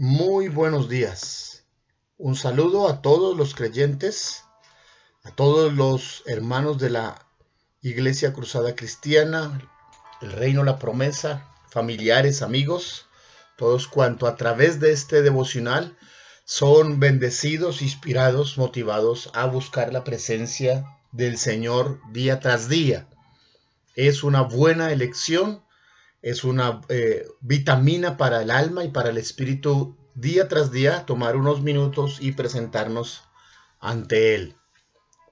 Muy buenos días. Un saludo a todos los creyentes, a todos los hermanos de la Iglesia Cruzada Cristiana, el Reino La Promesa, familiares, amigos, todos cuanto a través de este devocional son bendecidos, inspirados, motivados a buscar la presencia del Señor día tras día. Es una buena elección, es una eh, vitamina para el alma y para el espíritu día tras día tomar unos minutos y presentarnos ante Él.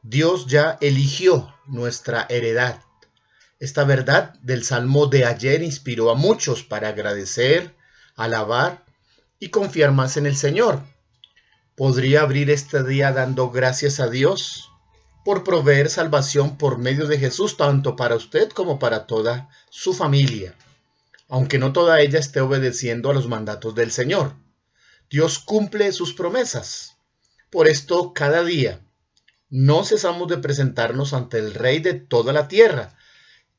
Dios ya eligió nuestra heredad. Esta verdad del Salmo de ayer inspiró a muchos para agradecer, alabar y confiar más en el Señor podría abrir este día dando gracias a Dios por proveer salvación por medio de Jesús tanto para usted como para toda su familia, aunque no toda ella esté obedeciendo a los mandatos del Señor. Dios cumple sus promesas. Por esto, cada día no cesamos de presentarnos ante el Rey de toda la tierra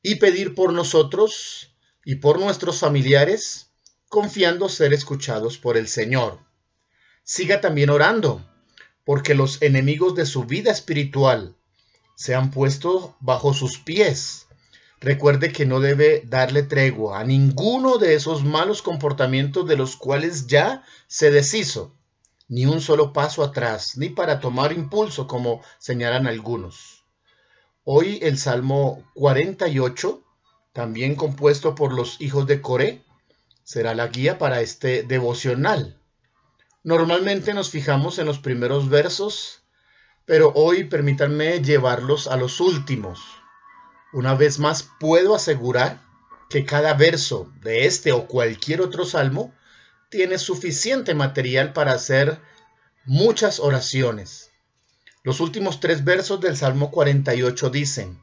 y pedir por nosotros y por nuestros familiares, confiando ser escuchados por el Señor siga también orando, porque los enemigos de su vida espiritual se han puesto bajo sus pies. Recuerde que no debe darle tregua a ninguno de esos malos comportamientos de los cuales ya se deshizo, ni un solo paso atrás, ni para tomar impulso como señalan algunos. Hoy el Salmo 48, también compuesto por los hijos de Coré, será la guía para este devocional. Normalmente nos fijamos en los primeros versos, pero hoy permítanme llevarlos a los últimos. Una vez más puedo asegurar que cada verso de este o cualquier otro salmo tiene suficiente material para hacer muchas oraciones. Los últimos tres versos del Salmo 48 dicen,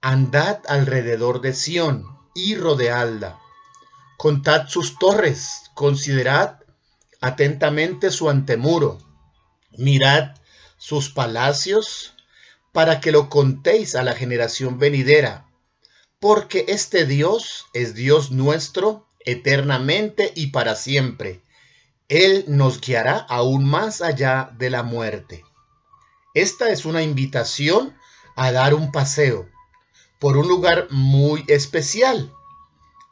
Andad alrededor de Sión y rodeadla, contad sus torres, considerad atentamente su antemuro. Mirad sus palacios para que lo contéis a la generación venidera, porque este Dios es Dios nuestro eternamente y para siempre. Él nos guiará aún más allá de la muerte. Esta es una invitación a dar un paseo por un lugar muy especial.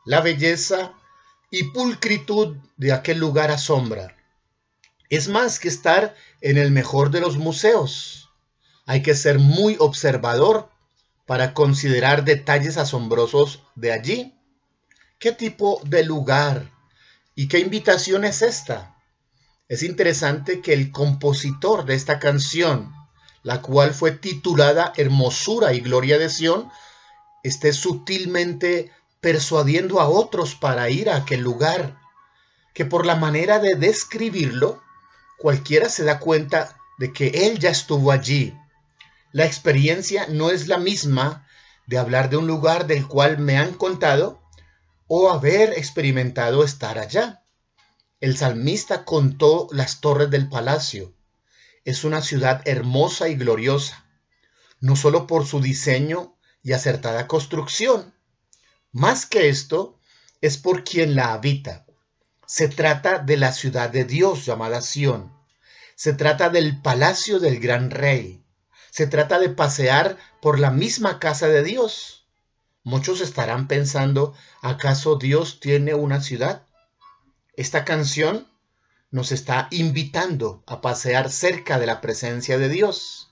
La belleza y pulcritud de aquel lugar asombra. Es más que estar en el mejor de los museos. Hay que ser muy observador para considerar detalles asombrosos de allí. ¿Qué tipo de lugar y qué invitación es esta? Es interesante que el compositor de esta canción, la cual fue titulada Hermosura y Gloria de Sión, esté sutilmente persuadiendo a otros para ir a aquel lugar, que por la manera de describirlo, cualquiera se da cuenta de que él ya estuvo allí. La experiencia no es la misma de hablar de un lugar del cual me han contado o haber experimentado estar allá. El salmista contó las torres del palacio. Es una ciudad hermosa y gloriosa, no solo por su diseño y acertada construcción, más que esto, es por quien la habita. Se trata de la ciudad de Dios llamada Sión. Se trata del palacio del gran rey. Se trata de pasear por la misma casa de Dios. Muchos estarán pensando, ¿acaso Dios tiene una ciudad? Esta canción nos está invitando a pasear cerca de la presencia de Dios.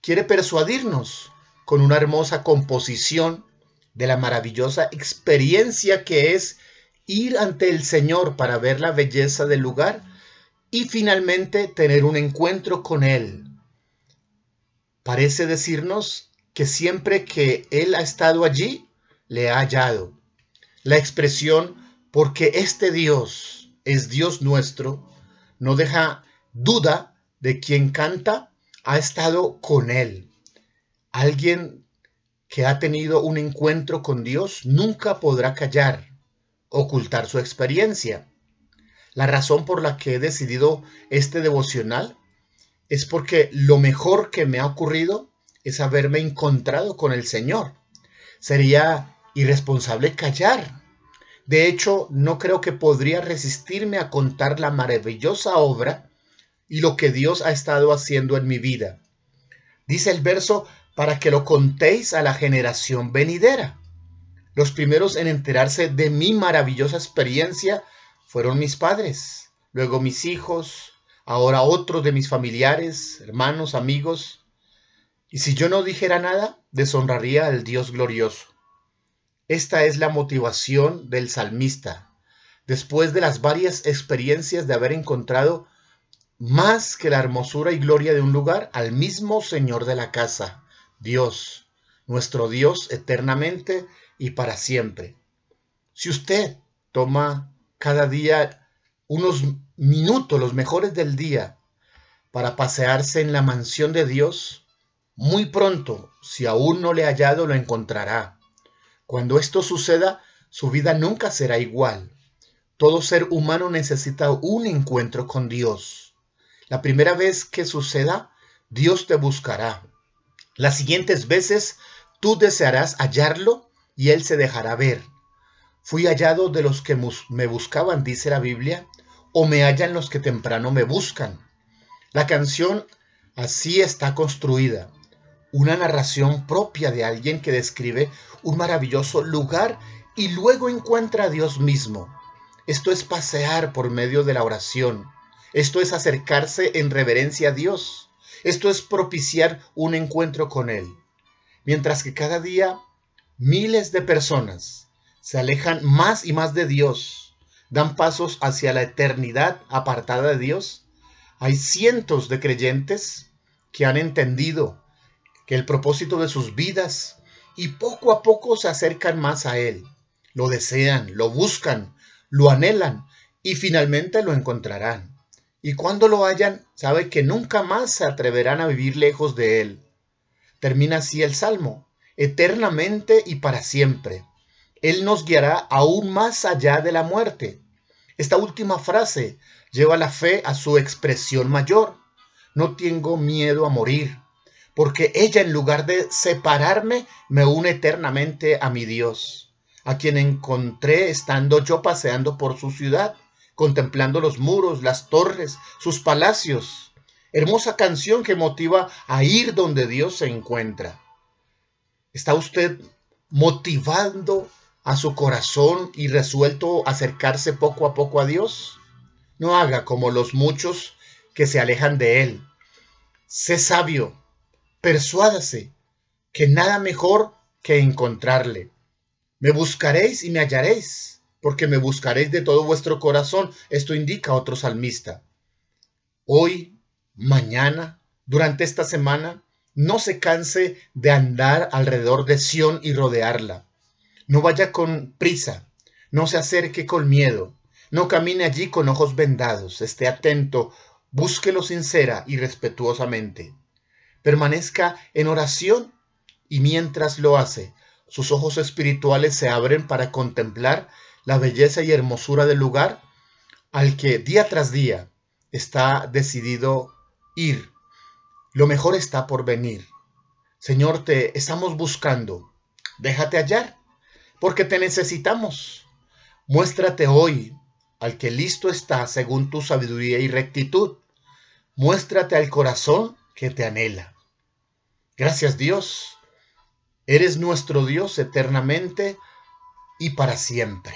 Quiere persuadirnos con una hermosa composición de la maravillosa experiencia que es ir ante el Señor para ver la belleza del lugar y finalmente tener un encuentro con Él. Parece decirnos que siempre que Él ha estado allí, le ha hallado. La expresión porque este Dios es Dios nuestro no deja duda de quien canta ha estado con Él. Alguien que ha tenido un encuentro con Dios nunca podrá callar, ocultar su experiencia. La razón por la que he decidido este devocional es porque lo mejor que me ha ocurrido es haberme encontrado con el Señor. Sería irresponsable callar. De hecho, no creo que podría resistirme a contar la maravillosa obra y lo que Dios ha estado haciendo en mi vida. Dice el verso, para que lo contéis a la generación venidera. Los primeros en enterarse de mi maravillosa experiencia fueron mis padres, luego mis hijos, ahora otros de mis familiares, hermanos, amigos. Y si yo no dijera nada, deshonraría al Dios glorioso. Esta es la motivación del salmista, después de las varias experiencias de haber encontrado más que la hermosura y gloria de un lugar, al mismo Señor de la casa, Dios, nuestro Dios eternamente y para siempre. Si usted toma cada día unos minutos, los mejores del día, para pasearse en la mansión de Dios, muy pronto, si aún no le ha hallado, lo encontrará. Cuando esto suceda, su vida nunca será igual. Todo ser humano necesita un encuentro con Dios. La primera vez que suceda, Dios te buscará. Las siguientes veces, tú desearás hallarlo y Él se dejará ver. Fui hallado de los que me buscaban, dice la Biblia, o me hallan los que temprano me buscan. La canción así está construida, una narración propia de alguien que describe un maravilloso lugar y luego encuentra a Dios mismo. Esto es pasear por medio de la oración. Esto es acercarse en reverencia a Dios. Esto es propiciar un encuentro con Él. Mientras que cada día miles de personas se alejan más y más de Dios, dan pasos hacia la eternidad apartada de Dios, hay cientos de creyentes que han entendido que el propósito de sus vidas y poco a poco se acercan más a Él. Lo desean, lo buscan, lo anhelan y finalmente lo encontrarán. Y cuando lo hayan, sabe que nunca más se atreverán a vivir lejos de Él. Termina así el Salmo, eternamente y para siempre. Él nos guiará aún más allá de la muerte. Esta última frase lleva la fe a su expresión mayor. No tengo miedo a morir, porque ella en lugar de separarme me une eternamente a mi Dios, a quien encontré estando yo paseando por su ciudad contemplando los muros, las torres, sus palacios. Hermosa canción que motiva a ir donde Dios se encuentra. ¿Está usted motivando a su corazón y resuelto acercarse poco a poco a Dios? No haga como los muchos que se alejan de Él. Sé sabio, persuádase que nada mejor que encontrarle. Me buscaréis y me hallaréis porque me buscaréis de todo vuestro corazón. Esto indica otro salmista. Hoy, mañana, durante esta semana, no se canse de andar alrededor de Sión y rodearla. No vaya con prisa, no se acerque con miedo, no camine allí con ojos vendados, esté atento, búsquelo sincera y respetuosamente. Permanezca en oración y mientras lo hace, sus ojos espirituales se abren para contemplar la belleza y hermosura del lugar al que día tras día está decidido ir. Lo mejor está por venir. Señor, te estamos buscando. Déjate hallar, porque te necesitamos. Muéstrate hoy al que listo está según tu sabiduría y rectitud. Muéstrate al corazón que te anhela. Gracias Dios. Eres nuestro Dios eternamente y para siempre.